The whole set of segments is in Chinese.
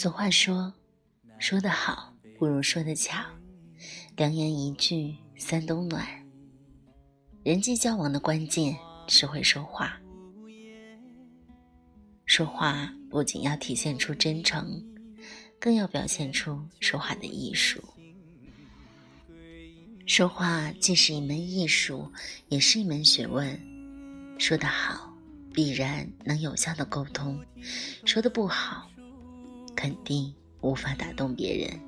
俗话说：“说得好不如说得巧。”良言一句三冬暖。人际交往的关键是会说话。说话不仅要体现出真诚，更要表现出说话的艺术。说话既是一门艺术，也是一门学问。说得好，必然能有效的沟通；说的不好，肯定无法打动别人。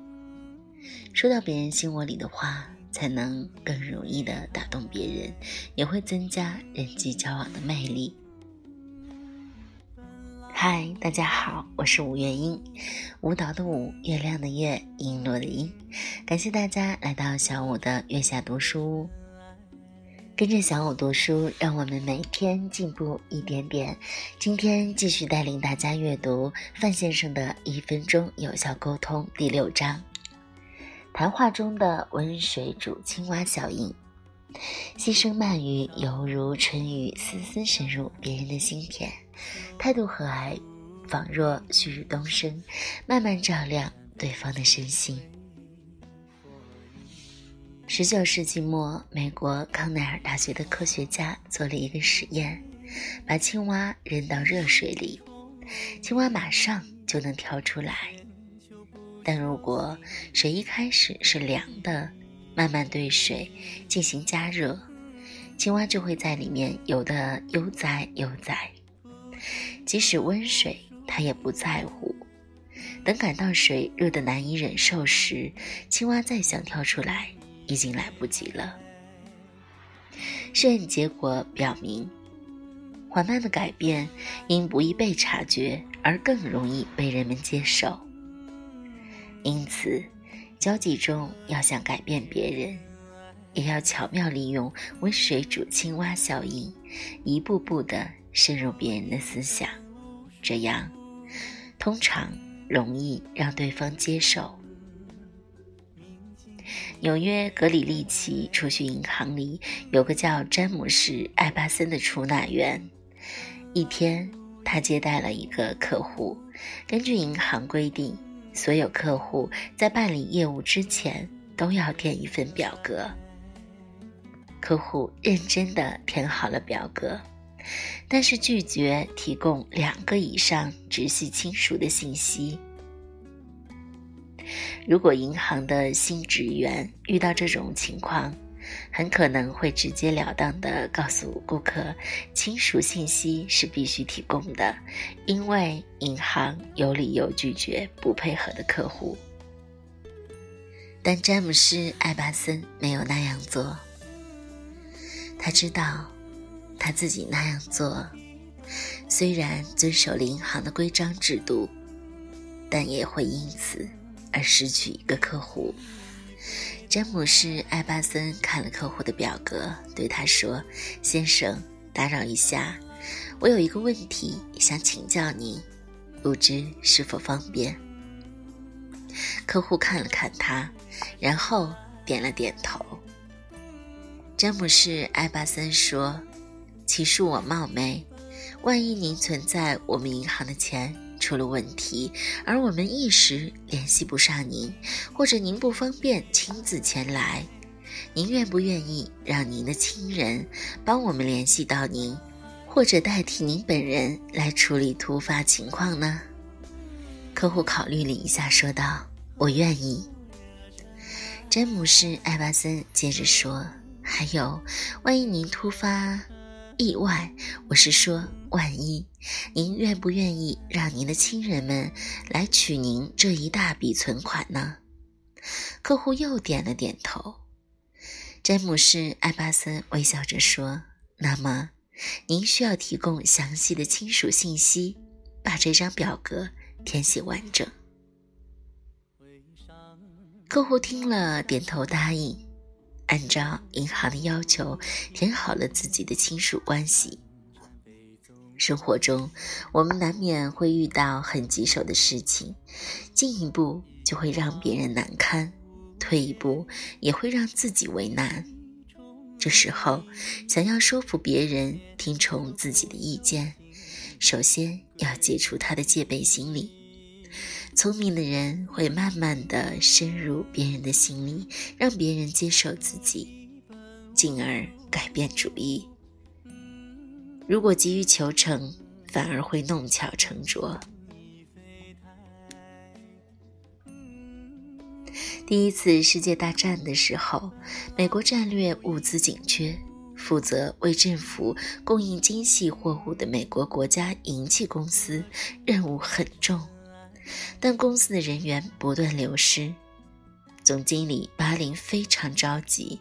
说到别人心窝里的话，才能更容易的打动别人，也会增加人际交往的魅力。嗨，大家好，我是吴月英，舞蹈的舞，月亮的月，璎珞的璎。感谢大家来到小五的月下读书屋。跟着小五读书，让我们每天进步一点点。今天继续带领大家阅读范先生的《一分钟有效沟通》第六章。谈话中的温水煮青蛙效应，细声慢语犹如春雨丝丝渗入别人的心田，态度和蔼，仿若旭日东升，慢慢照亮对方的身心。十九世纪末，美国康奈尔大学的科学家做了一个实验，把青蛙扔到热水里，青蛙马上就能跳出来。但如果水一开始是凉的，慢慢对水进行加热，青蛙就会在里面游得悠哉悠哉。即使温水，它也不在乎。等感到水热得难以忍受时，青蛙再想跳出来。已经来不及了。试验结果表明，缓慢的改变因不易被察觉而更容易被人们接受。因此，交际中要想改变别人，也要巧妙利用温水煮青蛙效应，一步步的深入别人的思想，这样通常容易让对方接受。纽约格里利奇储蓄银行里有个叫詹姆士·艾巴森的出纳员。一天，他接待了一个客户。根据银行规定，所有客户在办理业务之前都要填一份表格。客户认真地填好了表格，但是拒绝提供两个以上直系亲属的信息。如果银行的新职员遇到这种情况，很可能会直截了当地告诉顾客，亲属信息是必须提供的，因为银行有理由拒绝不配合的客户。但詹姆斯·艾巴森没有那样做。他知道，他自己那样做，虽然遵守了银行的规章制度，但也会因此。而失去一个客户，詹姆士·艾巴森看了客户的表格，对他说：“先生，打扰一下，我有一个问题想请教您，不知是否方便？”客户看了看他，然后点了点头。詹姆士·艾巴森说：“请恕我冒昧，万一您存在我们银行的钱。”出了问题，而我们一时联系不上您，或者您不方便亲自前来，您愿不愿意让您的亲人帮我们联系到您，或者代替您本人来处理突发情况呢？客户考虑了一下，说道：“我愿意。”詹姆士·艾巴森接着说：“还有，万一您突发……”意外，我是说，万一您愿不愿意让您的亲人们来取您这一大笔存款呢？客户又点了点头。詹姆士·艾巴森微笑着说：“那么，您需要提供详细的亲属信息，把这张表格填写完整。”客户听了，点头答应。按照银行的要求填好了自己的亲属关系。生活中，我们难免会遇到很棘手的事情，进一步就会让别人难堪，退一步也会让自己为难。这时候，想要说服别人听从自己的意见，首先要解除他的戒备心理。聪明的人会慢慢的深入别人的心里，让别人接受自己，进而改变主意。如果急于求成，反而会弄巧成拙。第一次世界大战的时候，美国战略物资紧缺，负责为政府供应精细货物的美国国家银器公司任务很重，但公司的人员不断流失。总经理巴林非常着急，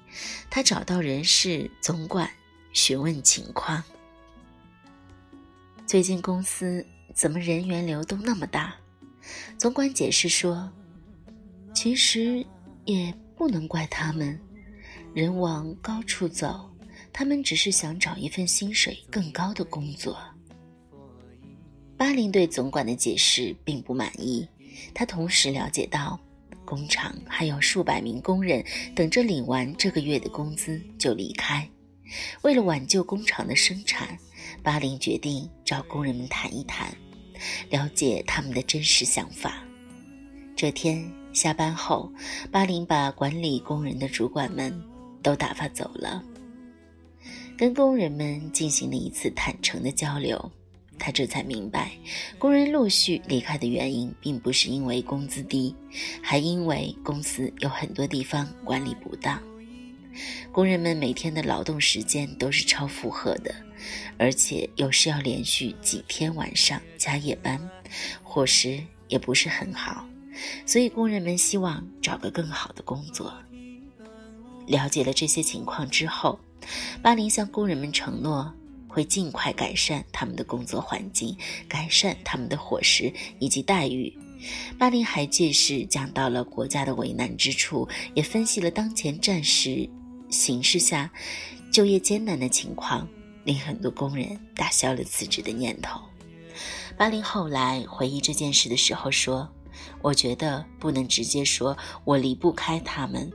他找到人事总管询问情况。最近公司怎么人员流动那么大？总管解释说。其实也不能怪他们，人往高处走，他们只是想找一份薪水更高的工作。巴林对总管的解释并不满意，他同时了解到，工厂还有数百名工人等着领完这个月的工资就离开。为了挽救工厂的生产，巴林决定找工人们谈一谈，了解他们的真实想法。这天。下班后，巴林把管理工人的主管们都打发走了，跟工人们进行了一次坦诚的交流。他这才明白，工人陆续离开的原因，并不是因为工资低，还因为公司有很多地方管理不当。工人们每天的劳动时间都是超负荷的，而且有时要连续几天晚上加夜班，伙食也不是很好。所以，工人们希望找个更好的工作。了解了这些情况之后，巴林向工人们承诺会尽快改善他们的工作环境，改善他们的伙食以及待遇。巴林还借势讲到了国家的为难之处，也分析了当前战时形势下就业艰难的情况，令很多工人打消了辞职的念头。巴林后来回忆这件事的时候说。我觉得不能直接说我离不开他们，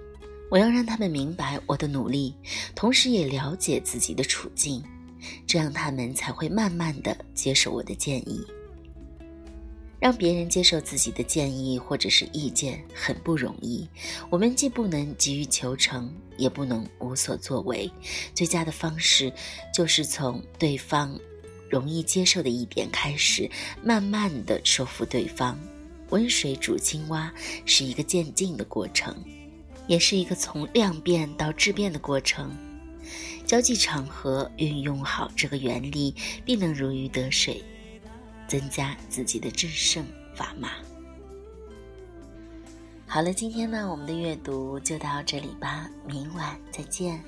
我要让他们明白我的努力，同时也了解自己的处境，这样他们才会慢慢的接受我的建议。让别人接受自己的建议或者是意见很不容易，我们既不能急于求成，也不能无所作为。最佳的方式就是从对方容易接受的一点开始，慢慢的说服对方。温水煮青蛙是一个渐进的过程，也是一个从量变到质变的过程。交际场合运用好这个原理，必能如鱼得水，增加自己的制胜砝码。好了，今天呢，我们的阅读就到这里吧，明晚再见。